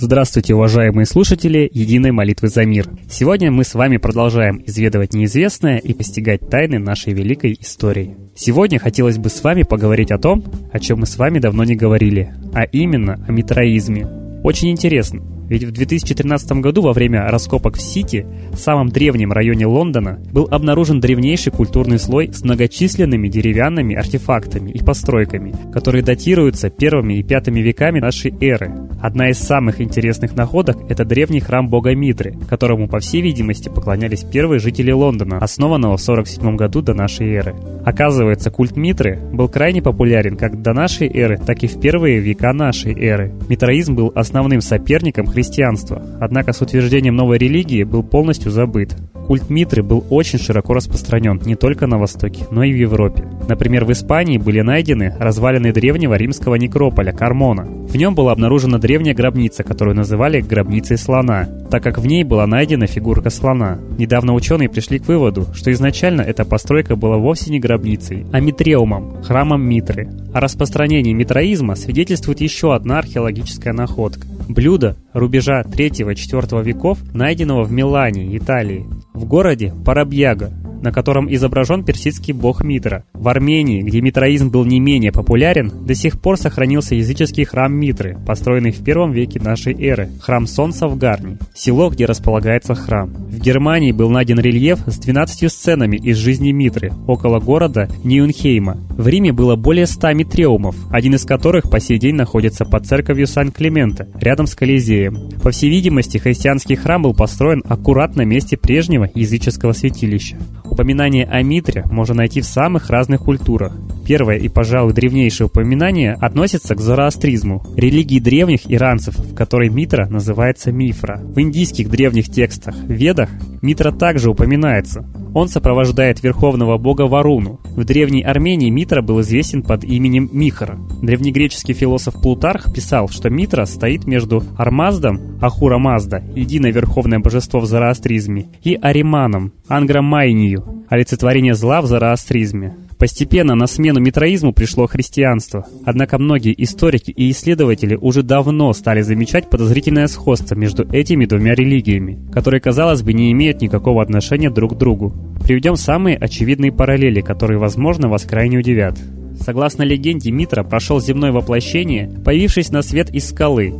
Здравствуйте, уважаемые слушатели Единой молитвы за мир. Сегодня мы с вами продолжаем изведывать неизвестное и постигать тайны нашей великой истории. Сегодня хотелось бы с вами поговорить о том, о чем мы с вами давно не говорили, а именно о митроизме. Очень интересно, ведь в 2013 году во время раскопок в Сити, самом древнем районе Лондона, был обнаружен древнейший культурный слой с многочисленными деревянными артефактами и постройками, которые датируются первыми и пятыми веками нашей эры. Одна из самых интересных находок – это древний храм бога Митры, которому, по всей видимости, поклонялись первые жители Лондона, основанного в 47 году до нашей эры. Оказывается, культ Митры был крайне популярен как до нашей эры, так и в первые века нашей эры. Митроизм был основным соперником христианства, однако с утверждением новой религии был полностью забыт. Культ Митры был очень широко распространен не только на Востоке, но и в Европе. Например, в Испании были найдены развалины древнего римского некрополя Кармона. В нем была обнаружена древняя гробница, которую называли гробницей слона, так как в ней была найдена фигурка слона. Недавно ученые пришли к выводу, что изначально эта постройка была вовсе не гробницей, а митреумом, храмом Митры. О распространении митроизма свидетельствует еще одна археологическая находка. Блюдо рубежа 3-4 веков, найденного в Милане, Италии, в городе Парабьяга, на котором изображен персидский бог Митра. В Армении, где митроизм был не менее популярен, до сих пор сохранился языческий храм Митры, построенный в первом веке нашей эры, храм Солнца в Гарни, село, где располагается храм. В Германии был найден рельеф с 12 сценами из жизни Митры, около города Ниунхейма. В Риме было более 100 митреумов, один из которых по сей день находится под церковью Сан-Климента, рядом с Колизеем. По всей видимости, христианский храм был построен аккурат на месте прежнего языческого святилища. Упоминание о Митре можно найти в самых разных культурах. Первое и, пожалуй, древнейшее упоминание относится к зороастризму, религии древних иранцев, в которой Митра называется Мифра. В индийских древних текстах, Ведах, Митра также упоминается. Он сопровождает верховного бога Варуну. В древней Армении Митра был известен под именем Михара. Древнегреческий философ Плутарх писал, что Митра стоит между Армаздом, Ахура Мазда, единое верховное божество в зороастризме, и Ариманом, Ангромайнию, олицетворение зла в зороастризме. Постепенно на смену митроизму пришло христианство. Однако многие историки и исследователи уже давно стали замечать подозрительное сходство между этими двумя религиями, которые, казалось бы, не имеют никакого отношения друг к другу. Приведем самые очевидные параллели, которые, возможно, вас крайне удивят. Согласно легенде, Митра прошел земное воплощение, появившись на свет из скалы.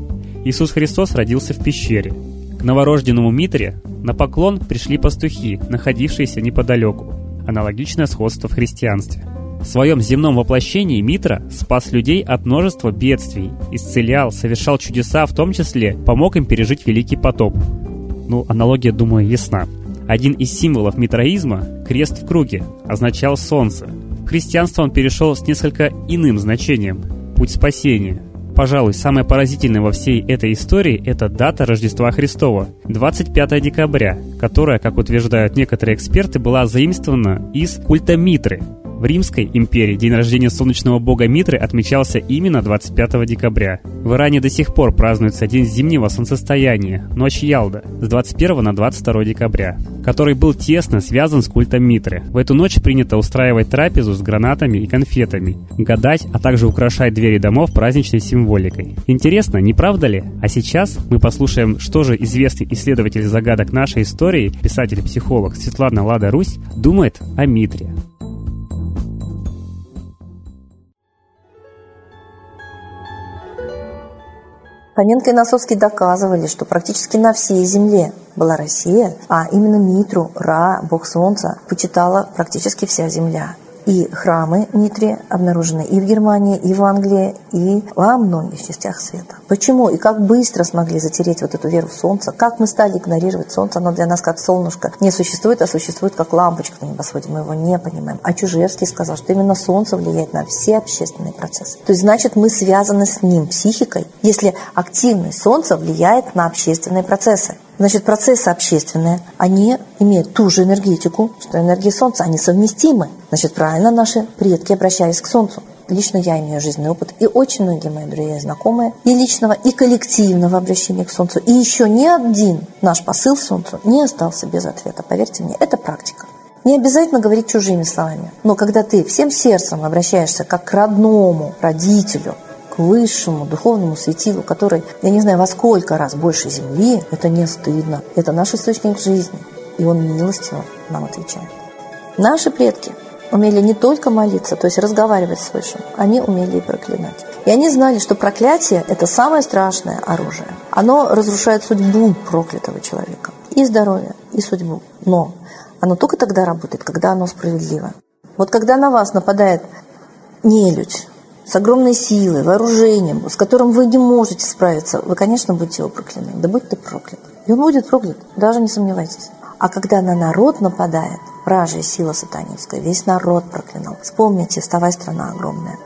Иисус Христос родился в пещере. К новорожденному Митре на поклон пришли пастухи, находившиеся неподалеку аналогичное сходство в христианстве. В своем земном воплощении Митра спас людей от множества бедствий, исцелял, совершал чудеса, в том числе помог им пережить Великий потоп. Ну, аналогия, думаю, ясна. Один из символов митроизма, крест в круге, означал солнце. В христианство он перешел с несколько иным значением – путь спасения – пожалуй, самое поразительное во всей этой истории – это дата Рождества Христова – 25 декабря, которая, как утверждают некоторые эксперты, была заимствована из культа Митры – в Римской империи день рождения солнечного бога Митры отмечался именно 25 декабря. В Иране до сих пор празднуется День зимнего солнцестояния, Ночь Ялда, с 21 на 22 декабря, который был тесно связан с культом Митры. В эту ночь принято устраивать трапезу с гранатами и конфетами, гадать, а также украшать двери домов праздничной символикой. Интересно, не правда ли? А сейчас мы послушаем, что же известный исследователь загадок нашей истории, писатель-психолог Светлана Лада Русь, думает о Митре. Фоменко и Носовский доказывали, что практически на всей земле была Россия, а именно Митру, Ра, бог солнца, почитала практически вся земля. И храмы Митре обнаружены и в Германии, и в Англии, и во многих частях света. Почему и как быстро смогли затереть вот эту веру в Солнце? Как мы стали игнорировать Солнце? Оно для нас как солнышко не существует, а существует как лампочка на небосводе. Мы его не понимаем. А Чужевский сказал, что именно Солнце влияет на все общественные процессы. То есть, значит, мы связаны с ним психикой, если активность Солнца влияет на общественные процессы. Значит, процессы общественные, они имеют ту же энергетику, что энергия Солнца, они совместимы. Значит, правильно наши предки обращались к Солнцу. Лично я имею жизненный опыт, и очень многие мои друзья и знакомые, и личного, и коллективного обращения к Солнцу. И еще ни один наш посыл Солнцу не остался без ответа. Поверьте мне, это практика. Не обязательно говорить чужими словами, но когда ты всем сердцем обращаешься как к родному родителю, высшему духовному светилу, который, я не знаю, во сколько раз больше Земли, это не стыдно. Это наш источник жизни. И Он милостиво нам отвечает. Наши предки умели не только молиться, то есть разговаривать с Высшим, они умели и проклинать. И они знали, что проклятие – это самое страшное оружие. Оно разрушает судьбу проклятого человека. И здоровье, и судьбу. Но оно только тогда работает, когда оно справедливо. Вот когда на вас нападает нелюдь с огромной силой, вооружением, с которым вы не можете справиться, вы, конечно, будете его проклинать. Да будь ты проклят. И он будет проклят, даже не сомневайтесь. А когда на народ нападает, вражья сила сатанинская, весь народ проклинал. Вспомните, вставай, страна огромная.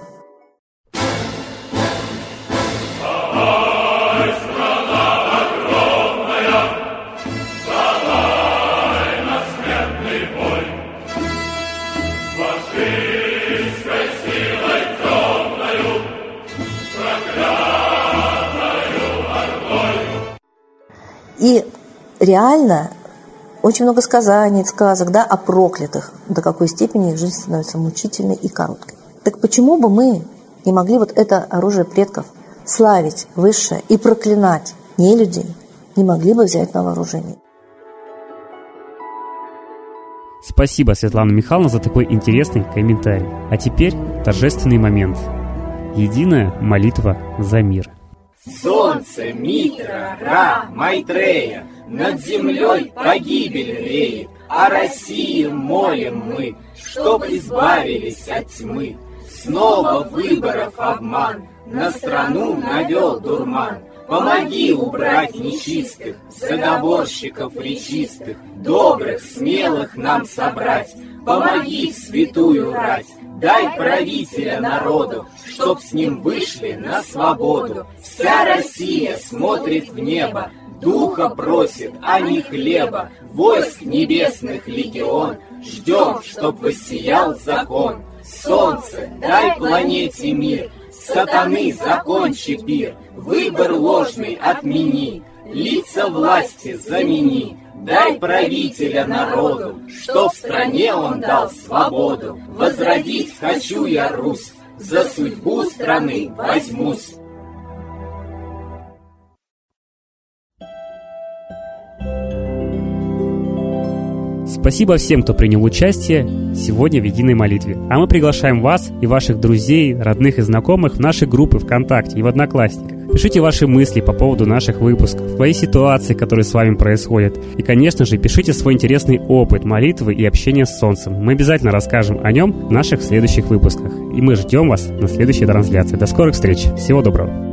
И реально очень много сказаний, сказок да, о проклятых, до какой степени их жизнь становится мучительной и короткой. Так почему бы мы не могли вот это оружие предков славить высшее и проклинать не людей, не могли бы взять на вооружение? Спасибо, Светлана Михайловна, за такой интересный комментарий. А теперь торжественный момент. Единая молитва за мир – Солнце, Митра, Ра, Майтрея, Над землей погибель реет, О России молим мы, Чтоб избавились от тьмы. Снова выборов обман, На страну навел дурман. Помоги убрать нечистых, Заговорщиков речистых, Добрых, смелых нам собрать, Помоги святую рать, Дай правителя народу, чтоб с ним вышли на свободу. Вся Россия смотрит в небо, духа просит, а не хлеба. Войск небесных легион, ждем, чтоб воссиял закон. Солнце, дай планете мир, сатаны закончи пир, выбор ложный отмени, лица власти замени. Дай правителя народу, что в стране он дал свободу. Возродить хочу я Русь, за судьбу страны возьмусь. Спасибо всем, кто принял участие сегодня в единой молитве. А мы приглашаем вас и ваших друзей, родных и знакомых в наши группы ВКонтакте и в Одноклассниках. Пишите ваши мысли по поводу наших выпусков, свои ситуации, которые с вами происходят. И, конечно же, пишите свой интересный опыт молитвы и общения с Солнцем. Мы обязательно расскажем о нем в наших следующих выпусках. И мы ждем вас на следующей трансляции. До скорых встреч. Всего доброго.